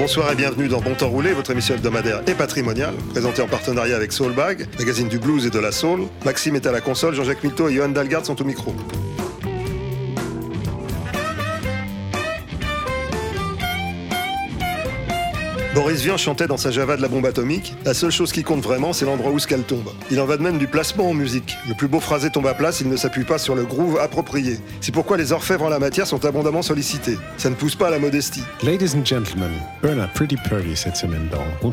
Bonsoir et bienvenue dans Bon Temps Roulé, votre émission hebdomadaire et patrimoniale, présentée en partenariat avec Soulbag, magazine du blues et de la soul. Maxime est à la console, Jean-Jacques Milteau et Johan Dalgard sont au micro. Boris Vian chantait dans sa Java de la bombe atomique La seule chose qui compte vraiment, c'est l'endroit où ce qu'elle tombe. Il en va de même du placement en musique. Le plus beau phrasé tombe à place, il ne s'appuie pas sur le groove approprié. C'est pourquoi les orfèvres en la matière sont abondamment sollicités. Ça ne pousse pas à la modestie. Ladies and gentlemen, Bernard Pretty Purdy cette semaine dans On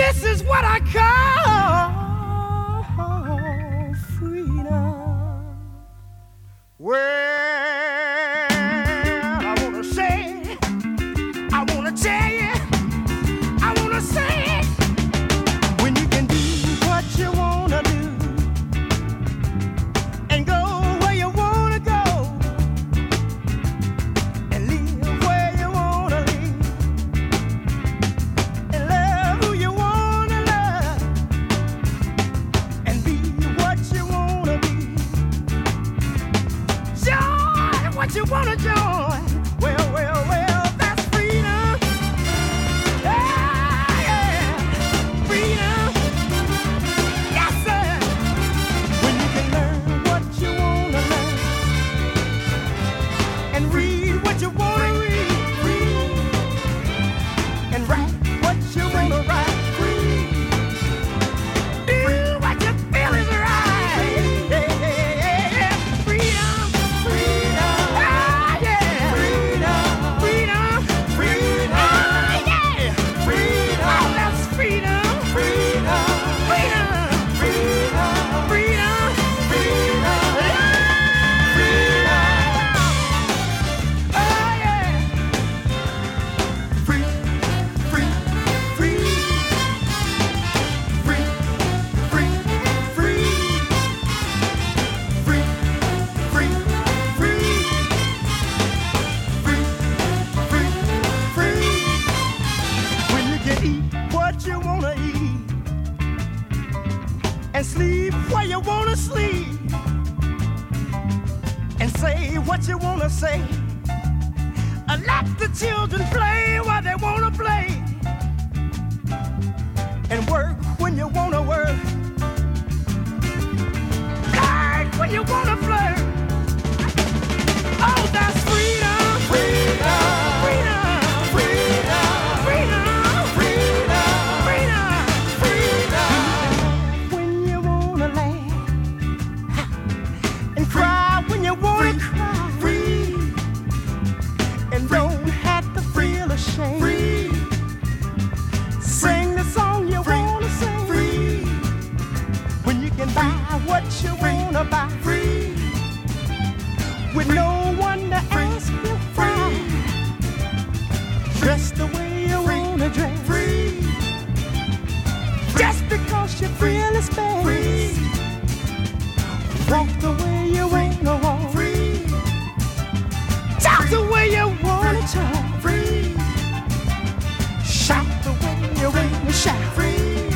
set free.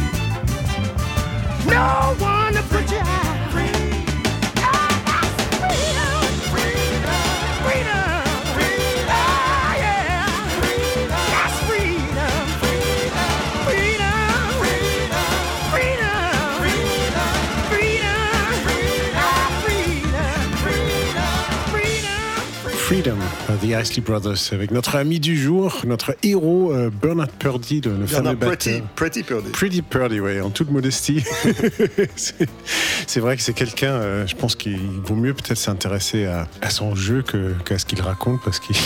No The Isley Brothers, avec notre ami du jour, notre héros euh, Bernard Purdy, le, le fameux Pretty. Pretty Purdy. Pretty Purdy, oui, en toute modestie. c'est- vrai que c'est quelqu'un, euh, je pense qu'il vaut mieux peut-être s'intéresser à, à son jeu qu'à ce qu'il raconte, parce qu'il.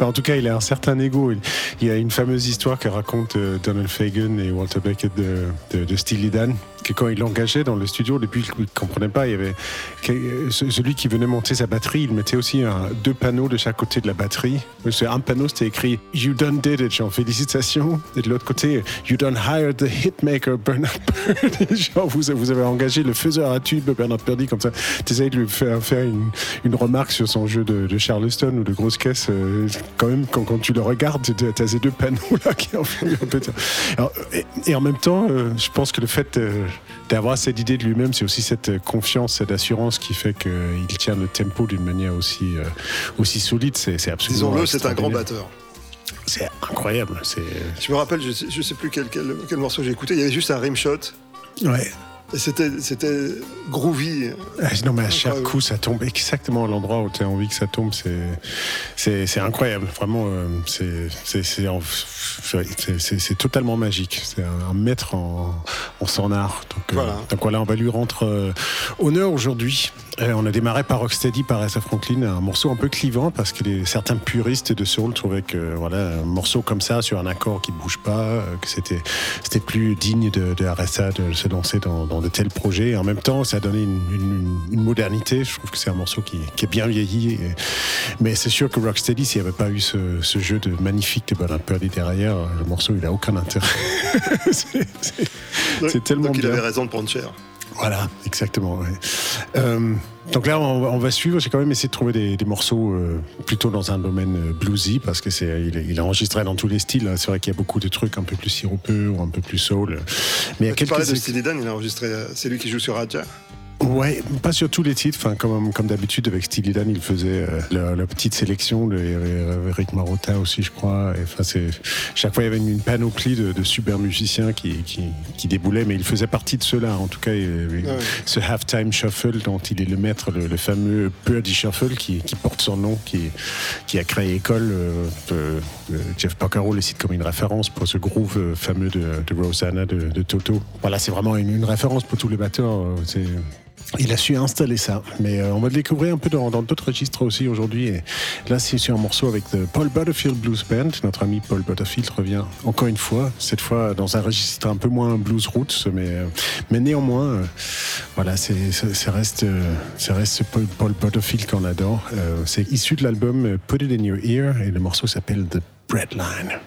En tout cas, il a un certain ego. Il, il y a une fameuse histoire que raconte euh, Donald Fagan et Walter Beckett de, de, de Steely Dan, que quand il l'engageait dans le studio, début, il ne comprenait pas. Il y avait ce- celui qui venait monter sa batterie, il mettait aussi deux panneaux de chaque côté de la batterie. Un panneau, c'était écrit You done did it, genre félicitations. Et de l'autre côté, You done hired the hitmaker Bernard Purdy. genre vous, avez engagé le faiseur à tube Bernard Purdy, comme ça. Tu essayes de lui faire, faire une, remarque sur son jeu de, Charleston ou de grosse caisse. euh, quand même, quand, tu le regardes, tu as ces deux panneaux-là qui en font un peu. Et, et en même temps, euh, je pense que le fait euh, d'avoir cette idée de lui-même, c'est aussi cette euh, confiance, cette assurance qui fait qu'il tient le tempo d'une manière aussi, euh, aussi solide. C'est absolument. Disons-le, c'est un grand batteur. C'est incroyable. C'est. Je me rappelle, je sais, je sais plus quel, quel, quel morceau j'ai écouté, il y avait juste un rimshot. Ouais. C'était, c'était groovy. Ah, Non, mais à chaque coup, ça tombe exactement à l'endroit où tu as envie que ça tombe. C'est, c'est, c'est incroyable. Vraiment, euh, c'est, c'est, c'est, en- c'est- c'est- c'est totalement magique. C'est un, maître en, en son art. Donc, euh, Voilà. donc voilà, on va lui rendre euh, honneur aujourd'hui. On a démarré par Rocksteady, par Aretha Franklin, un morceau un peu clivant parce que les, certains puristes de soul trouvaient que voilà, un morceau comme ça sur un accord qui ne bouge pas, que c'était, c'était plus digne de, de Aretha de se lancer dans, dans de tels projets. Et en même temps, ça a donné une, une- une modernité. Je trouve que c'est un morceau qui, qui est bien vieilli. Et- mais c'est sûr que Rocksteady, s'il n'y avait pas eu ce, ce jeu de magnifique de Bernard Purdy derrière, le morceau, il n'a aucun intérêt. c'est, tellement Donc il bien. avait raison de prendre cher. Voilà, exactement. ouais. Euh, donc là, on, va- on va suivre. J'ai quand même essayé de trouver des, des morceaux euh, plutôt dans un domaine euh, bluesy parce que c'est, il, il a enregistré dans tous les styles. hein. C'est vrai qu'il y a beaucoup de trucs un peu plus sirupeux ou un peu plus soul. Mais il y a Tu parlais de quelques Steely Dan, il a enregistré, c'est lui qui joue sur Raja. Ouais, pas sur tous les titres. Enfin, comme, comme d'habitude avec Steely Dan, il faisait euh, la, la petite sélection. Il euh, Eric Marotta aussi, je crois. Et, enfin, c'est chaque fois il y avait une, une panoplie de, de super musiciens qui, qui, qui déboulaient, mais il faisait partie de ceux-là. En tout cas, il y avait Ouais. ce halftime shuffle dont il est le maître, le, le fameux Purdy Shuffle qui, qui porte son nom, qui, qui a créé école. euh, euh, euh, Jeff Porcaro le cite comme une référence pour ce groove euh, fameux de, de Rosanna de, de Toto. Voilà, c'est vraiment une, une référence pour tous les batteurs. euh, c'est- il a su installer ça, mais euh, on va le découvrir un peu dans d'autres registres aussi aujourd'hui. Là, c'est sur un morceau avec le Paul Butterfield Blues Band. Notre ami Paul Butterfield revient encore une fois, cette fois dans un registre un peu moins blues roots, mais, euh, mais néanmoins, euh, voilà, c'est, ça reste, ça reste Paul, Paul Butterfield qu'on adore. C'est issu de l'album Put It In Your Ear et le morceau s'appelle The Breadline.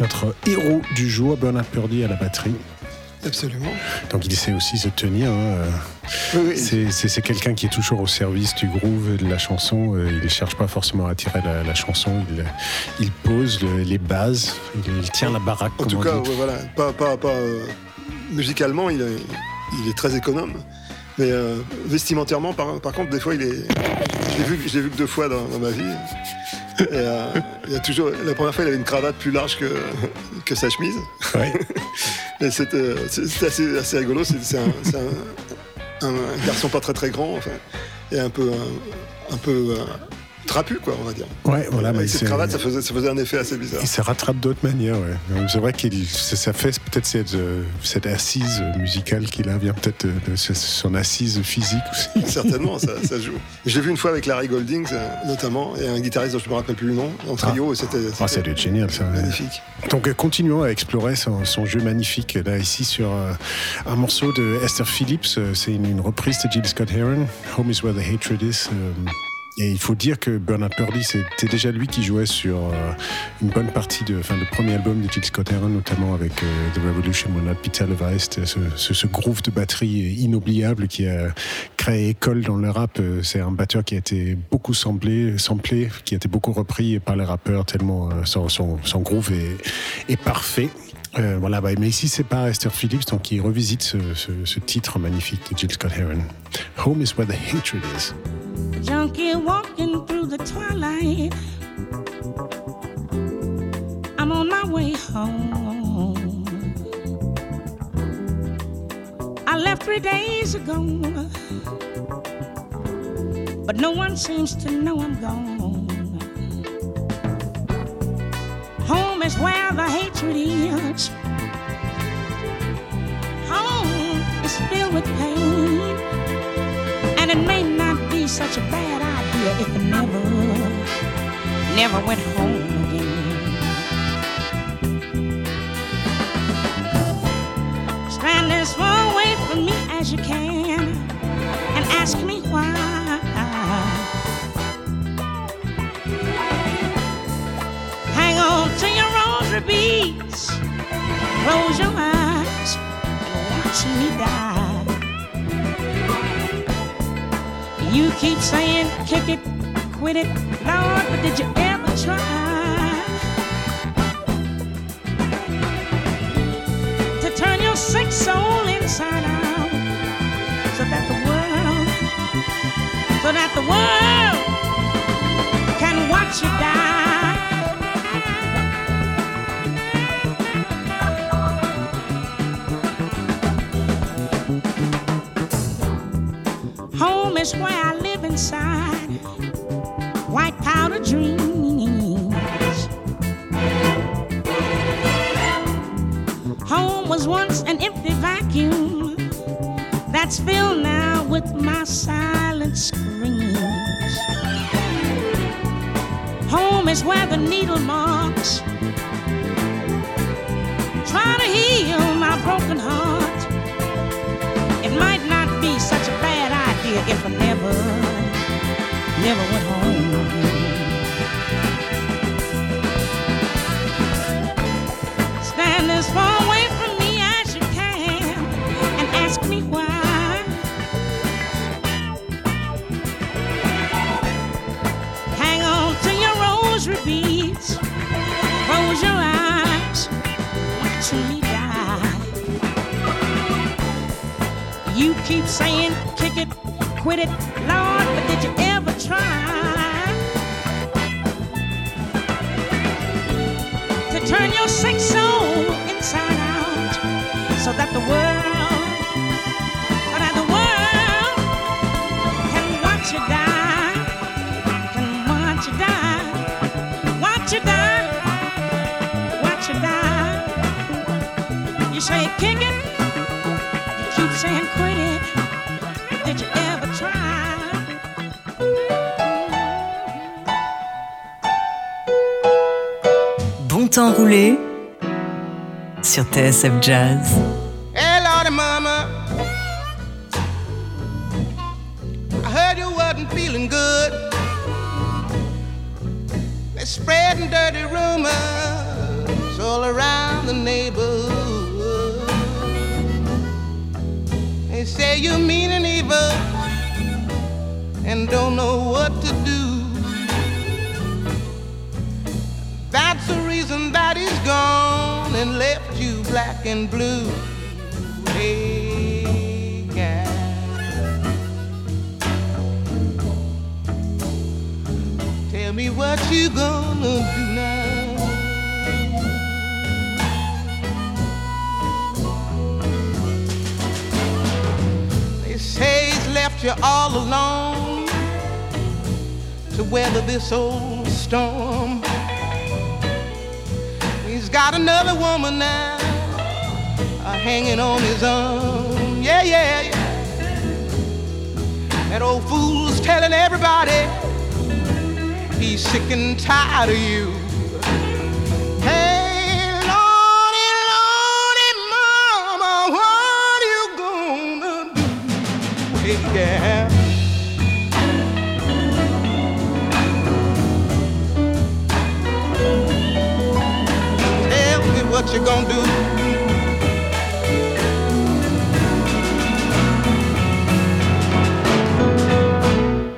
Notre héros du jour, Bernard Purdy à la batterie. Absolument. Donc il essaie aussi de se tenir. hein, euh, Oui, oui. C'est- quelqu'un qui est toujours au service du groove de la chanson. euh, Il ne cherche pas forcément à tirer la, la chanson. Il, il pose le- les bases. Il, il tient la baraque. En tout cas, ouais, voilà, pas, pas, pas, euh, musicalement, il est, il est très économe. Mais euh, vestimentairement, par, par contre, des fois, il est. Je l'ai vu, que deux fois dans, dans ma vie. Et, euh, il y a toujours, la première fois, il avait une cravate plus large que, que sa chemise. Ouais. Et c'était c'était assez, assez rigolo. C'est c'est un, c'est un- un- un garçon pas très très grand, enfin, et un peu, un, un peu euh, trapu, quoi, on va dire. Ouais, voilà, mais cette cravate, ça faisait, ça faisait un effet assez bizarre. Il se rattrape d'autres manières, ouais. C'est vrai qu'il ça fait peut-être cette, euh, cette assise musicale qu'il a, vient peut-être de, son assise physique aussi. Certainement, ça, ça joue. J'ai vu une fois avec Larry Golding, euh, notamment, et un guitariste dont je me rappelle plus le nom, en trio, et c'était Ah, ça doit être génial, ça. magnifique. Donc euh, continuons à explorer son, son jeu magnifique là ici sur un morceau de Esther Phillips. C'est une, une reprise de Jill Scott Heron, Home is where the hatred is. euh, et il faut dire que Bernard Purdy, c'était déjà lui qui jouait sur euh, une bonne partie de, enfin, le premier album de Jill Scott Heron, notamment avec euh, The Revolution Will Not Be Televised, ce, ce, ce groove de batterie inoubliable qui a créé école dans le rap. Euh, C'est un batteur qui a été beaucoup samplé, samplé qui a été beaucoup repris par les rappeurs tellement son, son, son groove est, est parfait. Euh, voilà, bah, mais ici c'est pas Esther Phillips, donc revisite ce, ce, ce titre magnifique de Jill Scott Heron. Home is where the hatred is. junkie walking through the twilight. I'm on my way home. I left three days ago, but no one seems to know I'm gone. Home is where the hatred is. Home is filled with pain. And it may not be such a bad idea if I never, never went home again. Stand as far away from me as you can and ask me why. Your rosary close your eyes, and watch me die. You keep saying kick it, quit it, Lord, but did you ever try to turn your sick soul inside out so that the world, so that the world can watch you die? Home is where I live inside. white powder dreams. Home was once an empty vacuum that's filled now with my silent screams. Home is where the needle marks try to heal my broken heart. If I never, never went home again. Stand as far away from me as you can and ask me why. Hang on to your rosary beads, close your eyes, watching me die. You keep saying, quit it, Lord, but did you ever try to turn your sick soul inside out so that the world, so that the world can watch you die, can watch you die, watch you die, watch you die. You say kick it, Bon temps roulé sur TSF Jazz. Hey, Lordy, Mama. I heard you wasn't feeling good. They're spreading dirty rumors all around the neighborhood. They say you're mean and evil and don't know what to do. And left you black and blue. Hey. Tell me what you gonna do now. They say he's left you all alone to weather this old storm. Got another woman now uh, hanging on his arm. Yeah, yeah, yeah. That old fool's telling everybody he's sick and tired of you. You gonna do.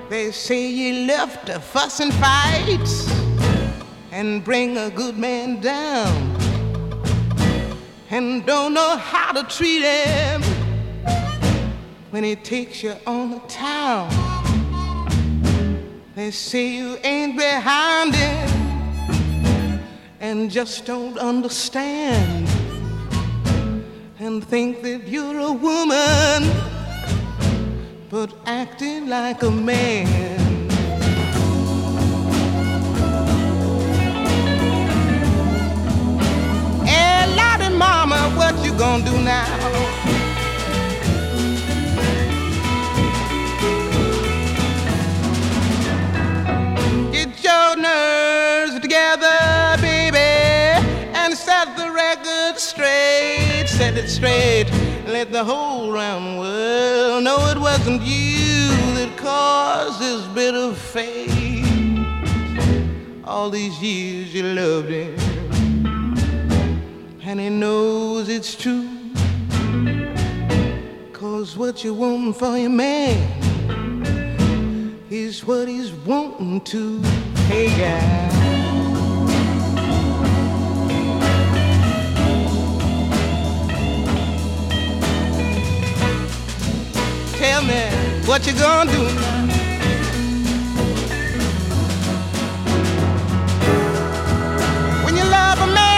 They say you left to fuss and fight and bring a good man down and don't know how to treat him when he takes you on the town. They say you ain't behind him and just don't understand and think that you're a woman but acting like a man. Hey, Mama, what you gonna do now? Straight. Let the whole round world know it wasn't you that caused this bitter fate. All these years you loved him, and he knows it's true. Cause what you want for your man is what he's wanting to. Hey, guy. Tell me what you gonna do now. When you love a man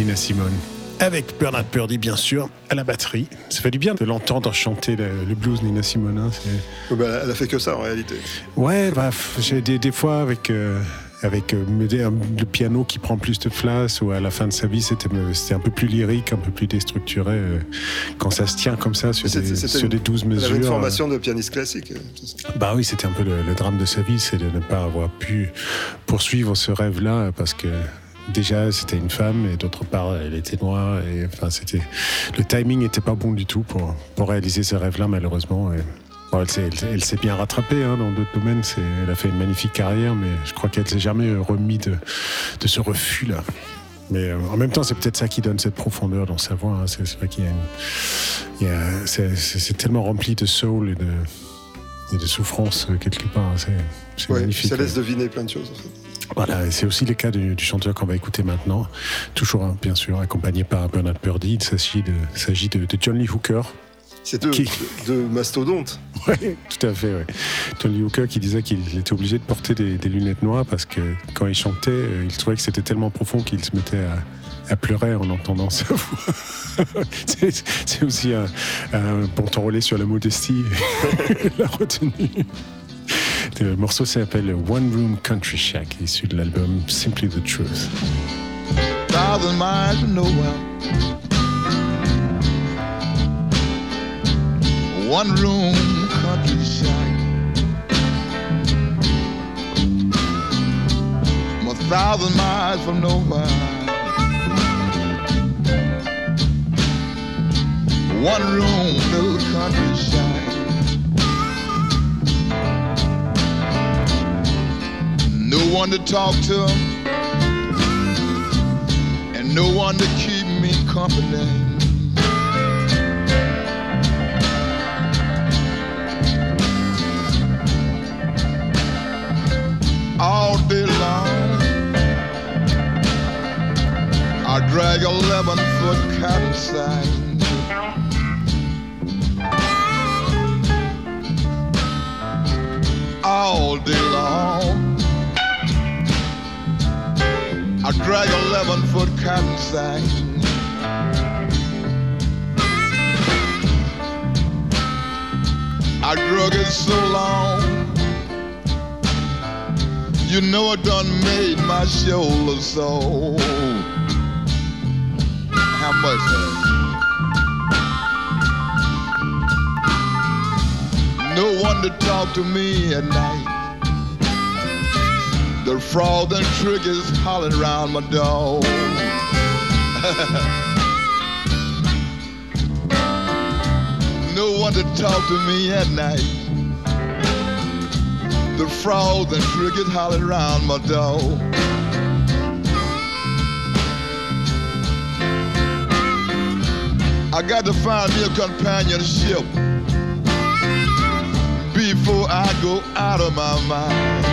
Nina Simone. Avec Bernard Purdy, bien sûr, à la batterie. Ça fait du bien de l'entendre chanter le, le blues Nina Simone. hein, c'est- Bah, elle a fait que ça en réalité. Ouais, bah, des, des fois avec, euh, avec euh, le piano qui prend plus de place, ou à la fin de sa vie, c'était c'était un peu plus lyrique, un peu plus déstructuré. euh, quand ça se tient comme ça sur, des, sur une- des 12 Elle mesures. avait une formation de pianiste classique. bah oui, c'était un peu le, le drame de sa vie, c'est de ne pas avoir pu poursuivre ce rêve-là parce que déjà c'était une femme et d'autre part elle était noire et enfin c'était le timing n'était pas bon du tout pour pour réaliser ce rêve-là malheureusement. Et, bon, elle s'est bien rattrapée hein, dans d'autres domaines. Elle a fait une magnifique carrière, mais je crois qu'elle s'est jamais remis de, de ce refus-là. Mais euh, en même temps, c'est peut-être ça qui donne cette profondeur dans sa voix. hein. C'est vrai qu'il y a, a- c'est- tellement rempli de soul et de, et de souffrance euh, quelque part. C'est c'est Ouais, magnifique. ça laisse deviner plein de choses. En fait. Voilà, c'est aussi le cas du, du chanteur qu'on va écouter maintenant, toujours hein, bien sûr accompagné par Bernard Purdy. Il s'agit de, s'agit de, de John Lee Hooker. C'est deux, Qui- deux mastodontes. Ouais, tout à fait. Ouais. John Lee Hooker qui disait qu'il était obligé de porter des, des lunettes noires parce que quand il chantait, euh, il trouvait que c'était tellement profond qu'il se mettait à, à pleurer en entendant sa voix. c'est aussi un, un bon temps relais sur la modestie la retenue. Le morceau s'appelle One Room Country Shack, issu de l'album Simply the Truth. thousand miles from nowhere. One room country shack. I'm a thousand miles from nowhere. One room little country shack. No one to talk to and no one to keep me company. All day long, I drag eleven foot cotton sack. All day long. I drag a 11 foot cotton sack. I drug it so long. You know it done made my shoulder sore. How much? huh? No one to talk to me at night. The frog and triggers hollering around my door. no one to talk to me at night. The frogs and crickets hollering around my door. I got to find me a companionship before I go out of my mind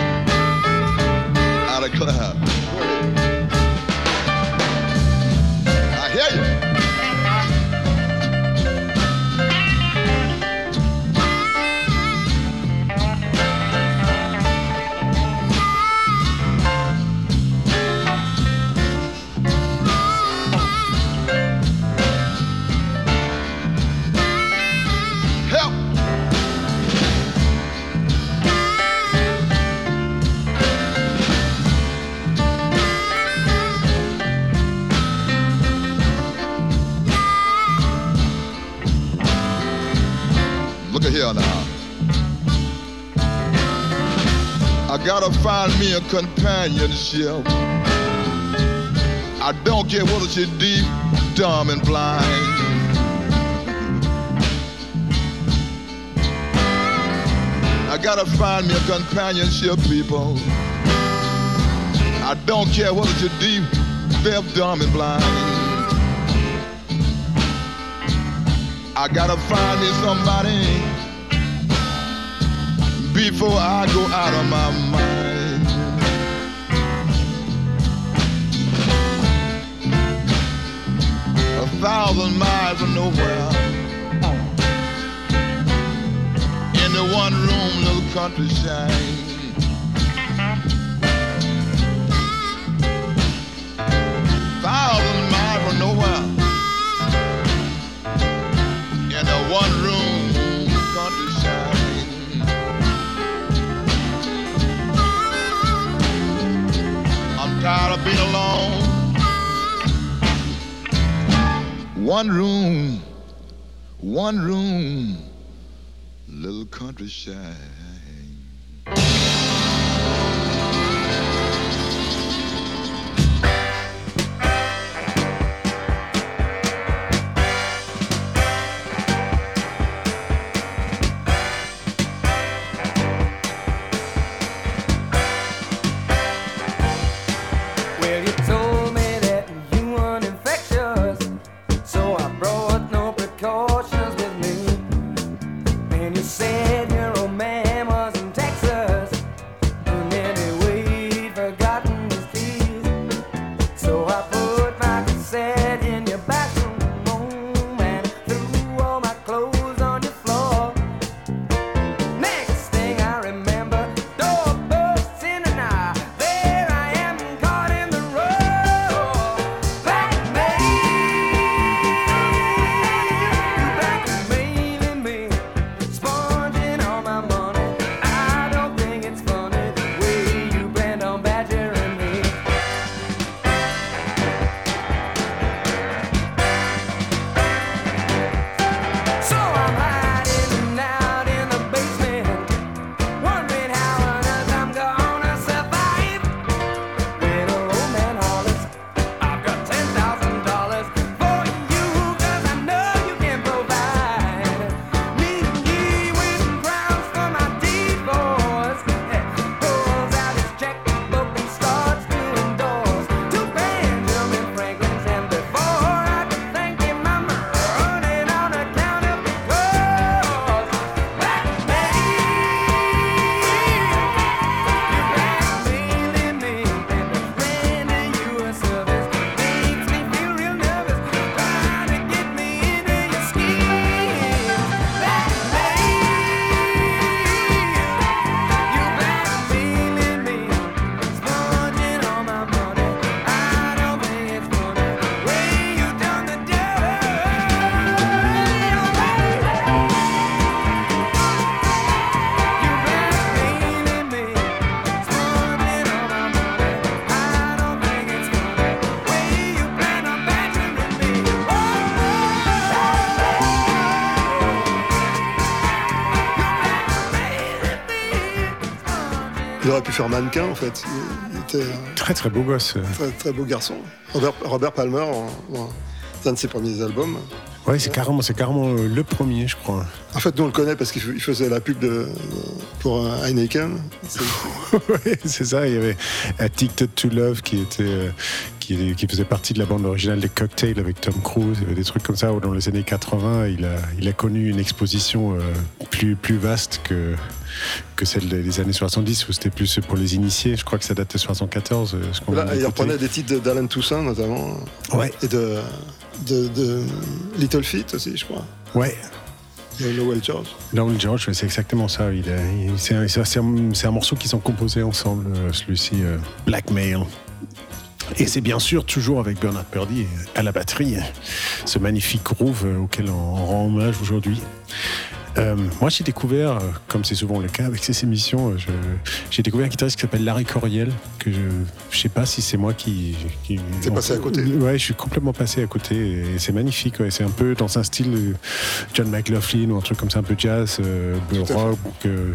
gotta clap. I hear you. Now. I gotta find me a companionship. I don't care whether she's deep, dumb, and blind. I gotta find me a companionship, people. I don't care whether you're deep, deaf, dumb, and blind. I gotta find me somebody before I go out of my mind. A thousand miles from nowhere. In the one room little country shine. Thousand miles from nowhere. In the one room. Alone. One room, one room, little country aurait pu faire mannequin en fait. Il, il était un Très très beau gosse. très, très beau garçon. Robert, Robert Palmer, c'est un de ses premiers albums. Ouais, c'est carrément, c'est carrément euh, le premier, je crois. En fait, nous on le connaît parce qu'il faisait la pub de, pour euh, Heineken. C'est- Ouais, c'est ça. Il y avait Addicted to Love qui était, euh, qui, qui faisait partie de la bande originale des Cocktails avec Tom Cruise. Il y avait des trucs comme ça où dans les années 80, il a, il a connu une exposition euh, plus, plus vaste que, que celle des années 70 où c'était plus pour les initiés. Je crois que ça date de 74. euh, ce qu'on Là, a il reprenait des titres d'Alan Toussaint notamment. Ouais. Et de, de, de Little Feat aussi, je crois. Ouais. Noel George. Noel George, c'est exactement ça. Il a- il- c'est un, c'est un- c'est un morceau qu'ils ont composé ensemble, euh, celui-ci, euh, Blackmail. Et c'est bien sûr toujours avec Bernard Purdy à la batterie, ce magnifique groove euh, auquel on rend hommage aujourd'hui. Euh, moi, j'ai découvert, euh, comme c'est souvent le cas avec ces émissions, euh, j'ai découvert un guitariste qui s'appelle Larry Coriel, que je ne sais pas si c'est moi qui. qui T'es passé à côté. Ouais, je suis complètement passé à côté. Et c'est magnifique. ouais. C'est un peu dans un style John McLaughlin ou un truc comme ça, un peu jazz, euh, rock, euh,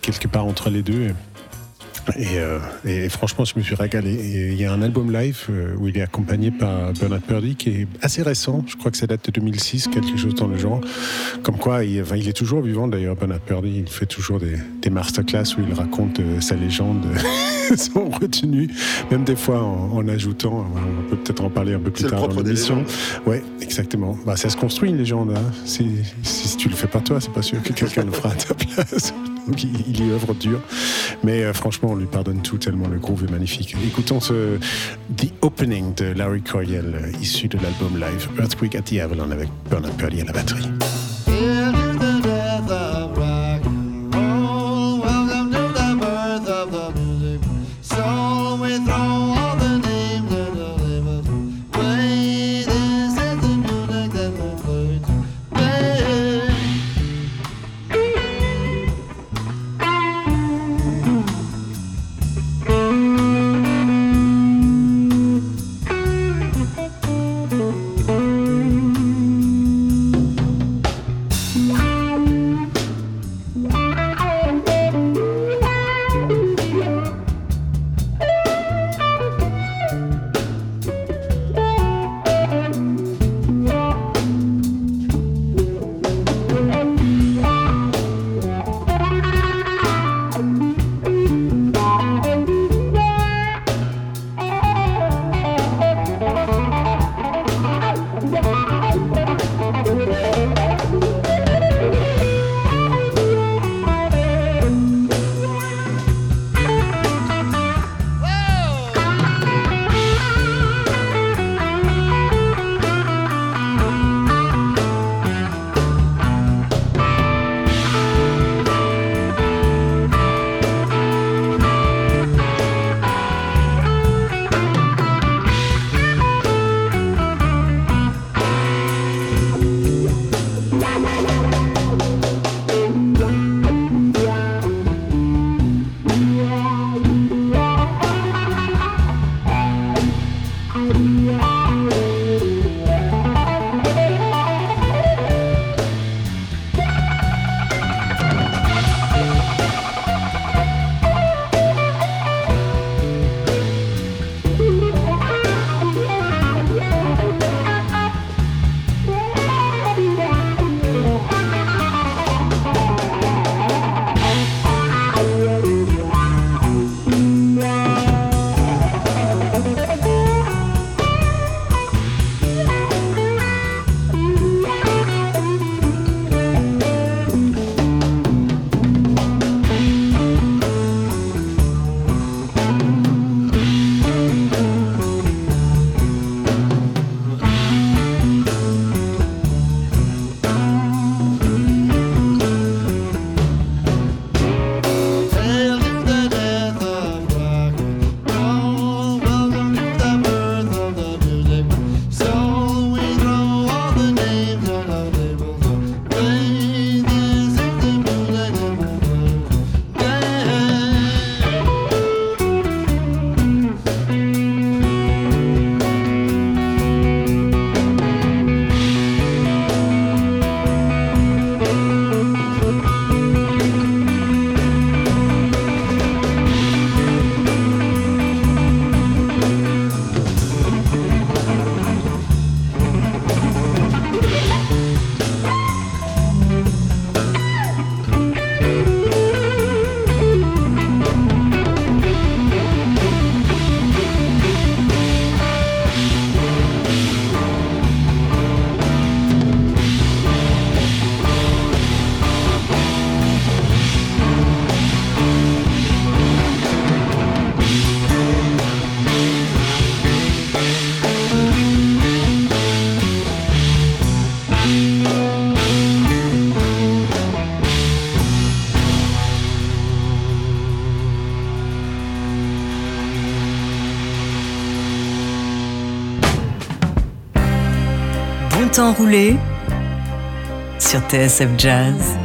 quelque part entre les deux. Et, euh, et franchement, je me suis régalé. Et il y a un album live euh, où il est accompagné par Bernard Purdy qui est assez récent. Je crois que ça date de 2006, quelque chose dans le genre. Comme quoi, il, enfin, il est toujours vivant d'ailleurs, Bernard Purdy. Il fait toujours des, des masterclass où il raconte euh, sa légende sans retenue, même des fois en, en ajoutant. On peut peut-être en parler un peu plus tard dans l'émission. Ouais, exactement. Bah, ça se construit une légende. hein. Si, si tu le fais pas toi, c'est pas sûr que quelqu'un le fera à ta place. Il y œuvre dur. Mais euh, franchement, on lui pardonne tout tellement le groove est magnifique. Écoutons ce The Opening de Larry Coryell, euh, issu de l'album live Earthquake at the Avalon avec Bernard Purdy à la batterie. Temps roulé sur TSF Jazz.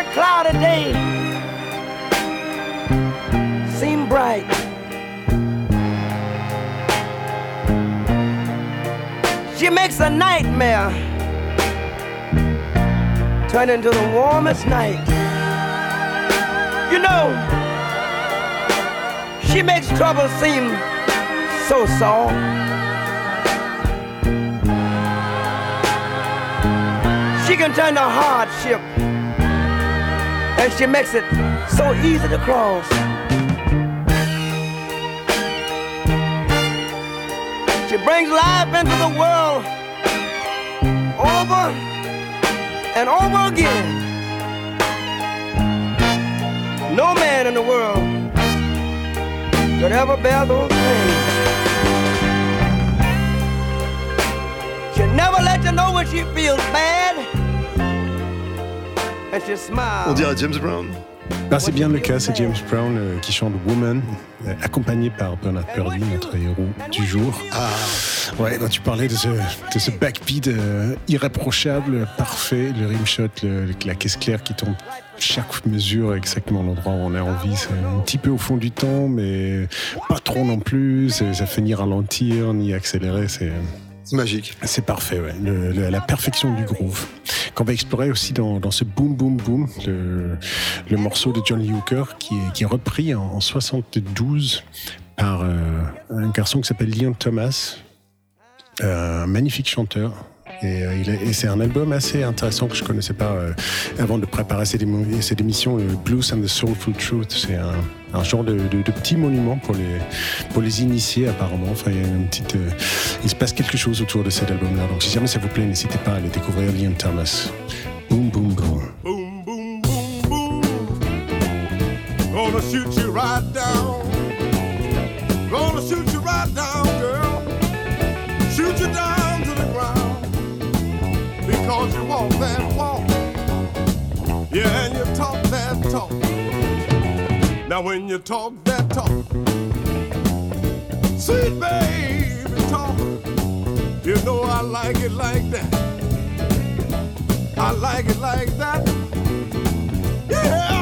A cloudy day seem bright. She makes a nightmare turn into the warmest night. You know, she makes trouble seem so soft. She can turn to hardship, and she makes it so easy to cross. She brings life into the world over and over again. No man in the world could ever bear those things. She never let you know when she feels bad. On dirait James Brown. Ben, c'est bien le cas, c'est James Brown euh, qui chante Woman, euh, accompagné par Bernard Purdy, notre héros du jour. Ah, ouais, ben, tu parlais de ce, de ce backbeat euh, irréprochable, parfait, le rimshot, le, le- la caisse claire qui tombe chaque mesure exactement l'endroit où on a envie. C'est un petit peu au fond du temps, mais pas trop non plus. Ça fait ni ralentir, ni accélérer. C'est Magique. c'est parfait, ouais. Le- le- la perfection du groove. Qu'on va explorer aussi dans, dans ce Boom Boom Boom, le, le morceau de John Lee Hooker qui est, qui est repris en, en 72 par euh, un garçon qui s'appelle Leon Thomas, euh, un magnifique chanteur. Et, euh, et c'est un album assez intéressant que je connaissais pas euh, avant de préparer cette, émo- cette émission, Blues and the Soulful Truth. C'est un, un genre de, de- petit monument pour les, pour les initiés apparemment. Enfin, euh, il se passe quelque chose autour de cet album-là. Donc si jamais ça vous plaît, n'hésitez pas à aller découvrir Liam Thomas. Boom, boom, boom. Boom, boom, boom, boom. Gonna shoot you right down. Now when you talk that talk, sweet baby talk, you know I like it like that. I like it like that. Yeah,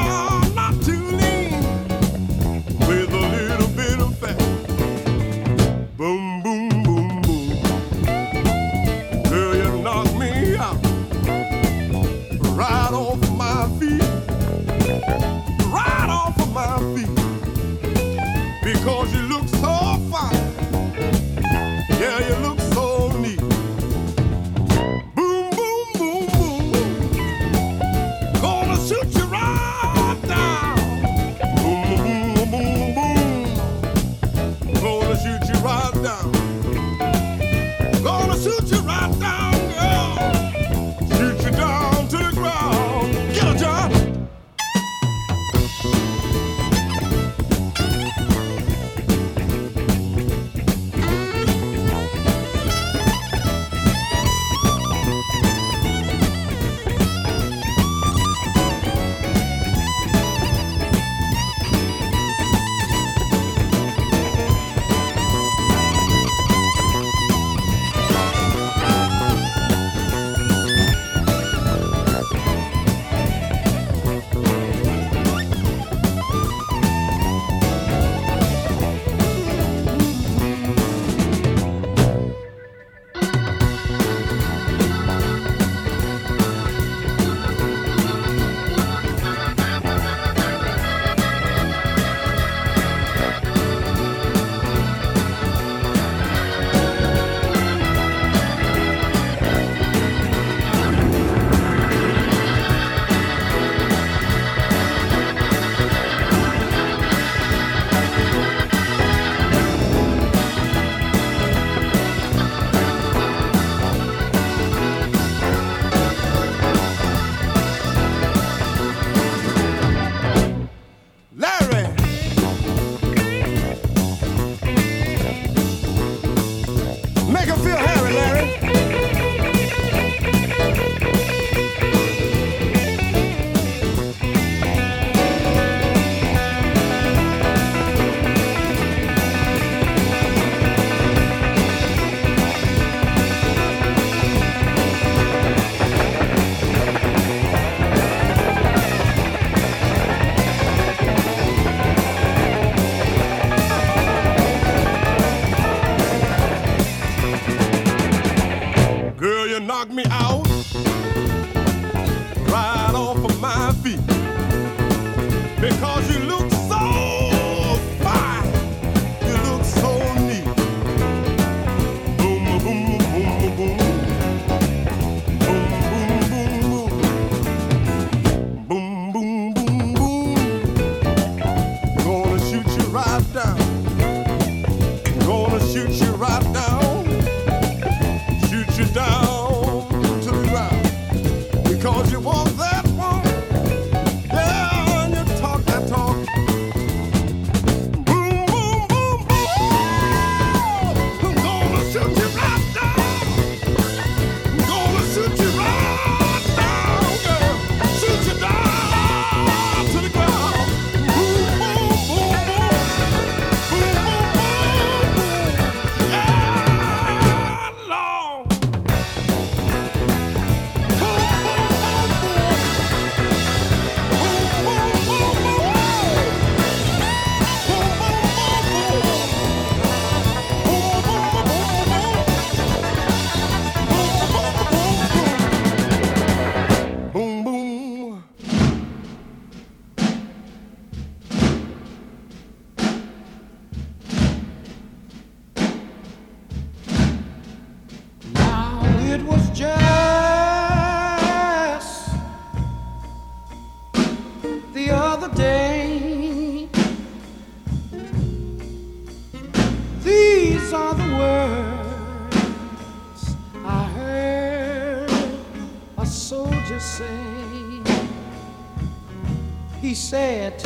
said,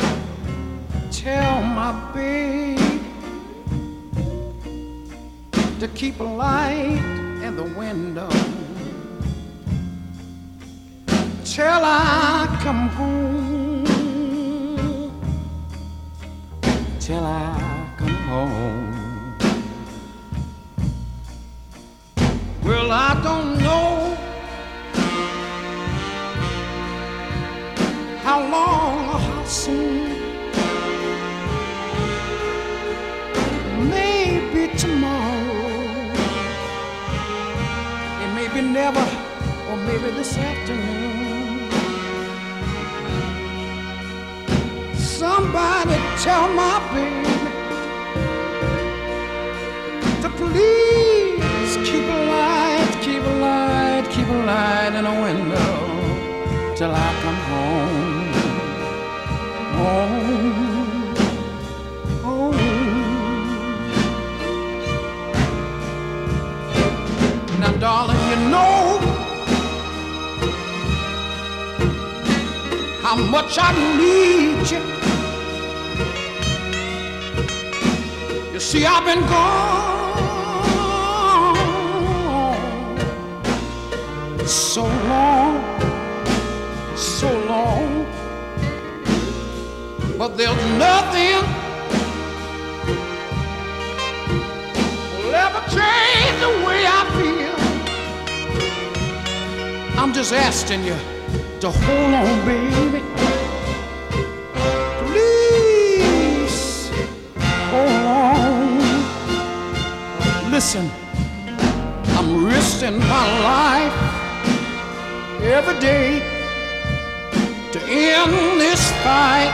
Tell my babe to keep a light in the window till I come home. Till I come home. Well, I don't know how long soon. Maybe tomorrow. It may be never, or maybe this afternoon. Somebody tell my baby to please keep a light, keep a light, keep a light in a window till I come how much I need you. You see, I've been gone so long, so long, but there's nothing will ever change the way I feel. I'm just asking you to hold on, baby. Please hold on. Listen, I'm risking my life every day to end this fight.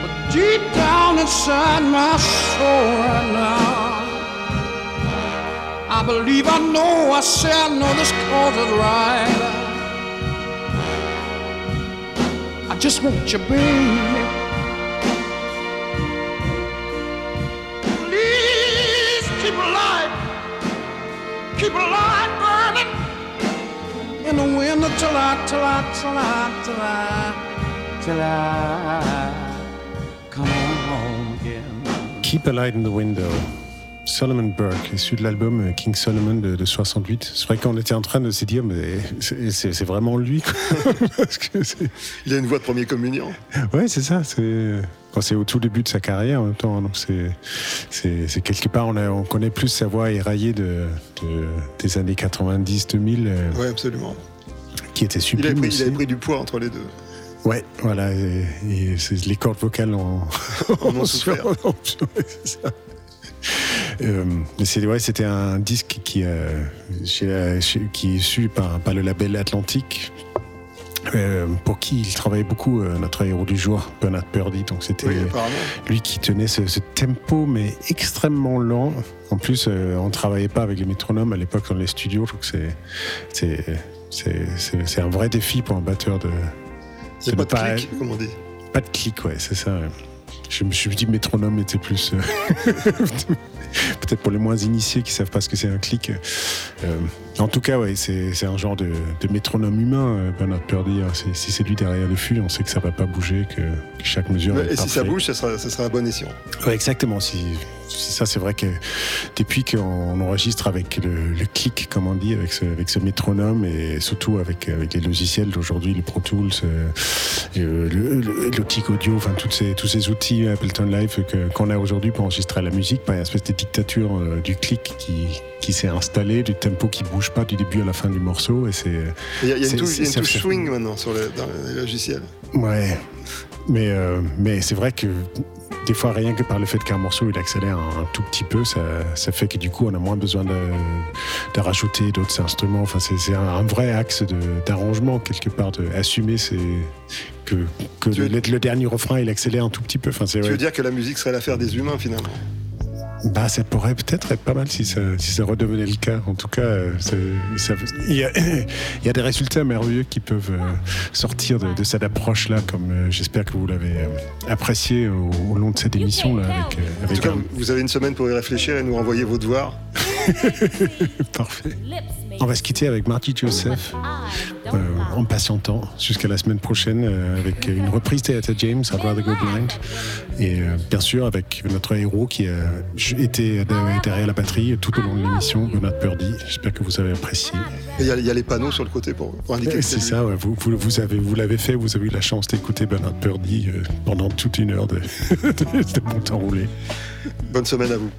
But deep down inside my soul right now. I believe I know, I say I know this cause is right. I just want you, baby. Please keep a light, keep a light burning in the winter till I, till I, till I, till I, till I come home again. Keep a Light in the Window. Solomon Burke, issu de l'album King Solomon de, de 68. C'est vrai qu'on était en train de se dire, mais c'est vraiment lui. Parce que Il a une voix de premier communion. Ouais, c'est ça. C'est au tout début de sa carrière en même temps. Donc c'est quelque part on, a- on connaît plus sa voix éraillée de, de- des années 90-2000 euh, Ouais, absolument. qui était Il sublime. avait, pris, aussi. il avait pris du poids entre les deux. Ouais, voilà. Et, les cordes vocales en, En ont souffert. Ouais, c'est ça. Euh, c'est ouais, c'était un disque qui, euh, chez- chez- qui est issu par, par le label Atlantique. euh, pour qui il travaillait beaucoup, euh, notre héros du jour, Bernard Purdy. Donc c'était Oui, lui qui tenait ce, ce tempo, mais extrêmement lent. En plus, euh, on travaillait pas avec les métronomes à l'époque dans les studios. Donc c'est c'est c'est c'est- c'est un vrai défi pour un batteur de. A pas de ne clic, comme on dit. pas de clic, ouais, c'est ça. ouais. Je me suis dit métronome était plus. euh, Peut-être pour les moins initiés qui savent pas ce que c'est un clic. Euh, en tout cas, ouais, c'est un genre de, de métronome humain, euh, Bernard Purdy. hein. Si c'est lui derrière le fût, on sait que ça va pas bouger, que, que chaque mesure est et si ça bouge, ça sera, ça sera à bon escient. Ouais, exactement. Si, si ça, c'est vrai que depuis qu'on enregistre avec le, le clic, comme on dit, avec ce, avec ce métronome et surtout avec, avec les logiciels d'aujourd'hui, le Pro Tools, euh, euh, l'Optic Audio, enfin toutes ces, tous ces outils Appleton Live qu'on a aujourd'hui pour enregistrer la musique, pas une espèce de dictature du clic qui, qui s'est installée, du tempo qui bouge pas du début à la fin du morceau. Et c'est, Il y a, y a une touche, swing maintenant sur le, dans les logiciels. Ouais, mais, euh, mais c'est vrai que des fois, rien que par le fait qu'un morceau il accélère un, un tout petit peu, ça, ça fait que du coup, on a moins besoin de, de rajouter d'autres instruments. Enfin, c'est un, un vrai axe d'arrangement, quelque part, de assumer c'est que, que le, le dernier refrain il accélère un tout petit peu. Enfin, c'est Tu ouais. veux dire que la musique serait l'affaire des humains finalement? Bah, ça pourrait peut-être être pas mal si ça, si ça redevenait le cas. En tout cas, euh, il y, a, il y a des résultats merveilleux qui peuvent euh, sortir de, de cette approche-là, comme euh, j'espère que vous l'avez apprécié au, au long de cette émission. Là, avec, euh, En avec tout cas, un- vous avez une semaine pour y réfléchir et nous renvoyer vos devoirs. Parfait. On va se quitter avec Marty Joseph euh, en patientant jusqu'à la semaine prochaine euh, avec une reprise Theatre James, I'd Rather Go Blind. Et euh, bien sûr avec notre héros qui a été derrière la batterie tout au long de l'émission, Bernard Purdy. J'espère que vous avez apprécié. Il y, a- il y a les panneaux sur le côté pour, pour indiquer C'est ça, ouais, vous, vous, vous avez, vous l'avez fait, vous avez eu la chance d'écouter Bernard Purdy euh, pendant toute une heure de, de, de bon temps roulé. Bonne semaine à vous.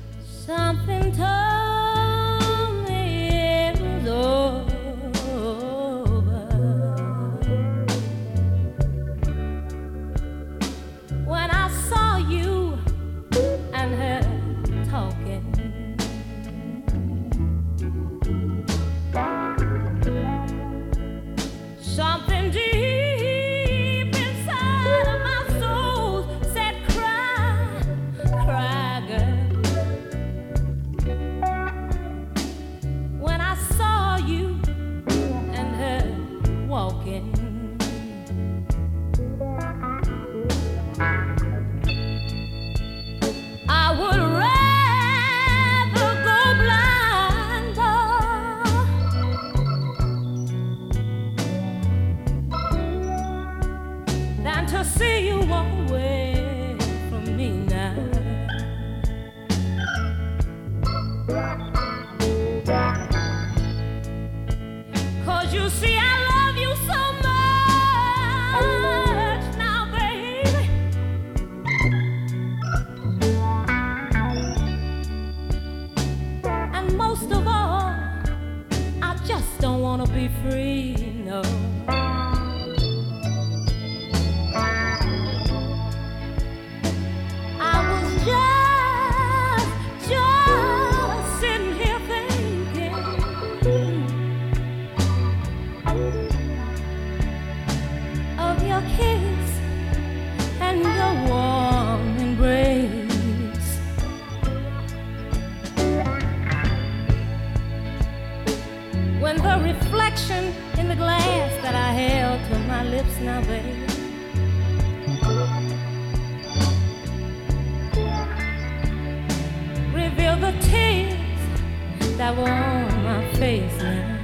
My lips now, baby. Reveal the tears that were on my face now.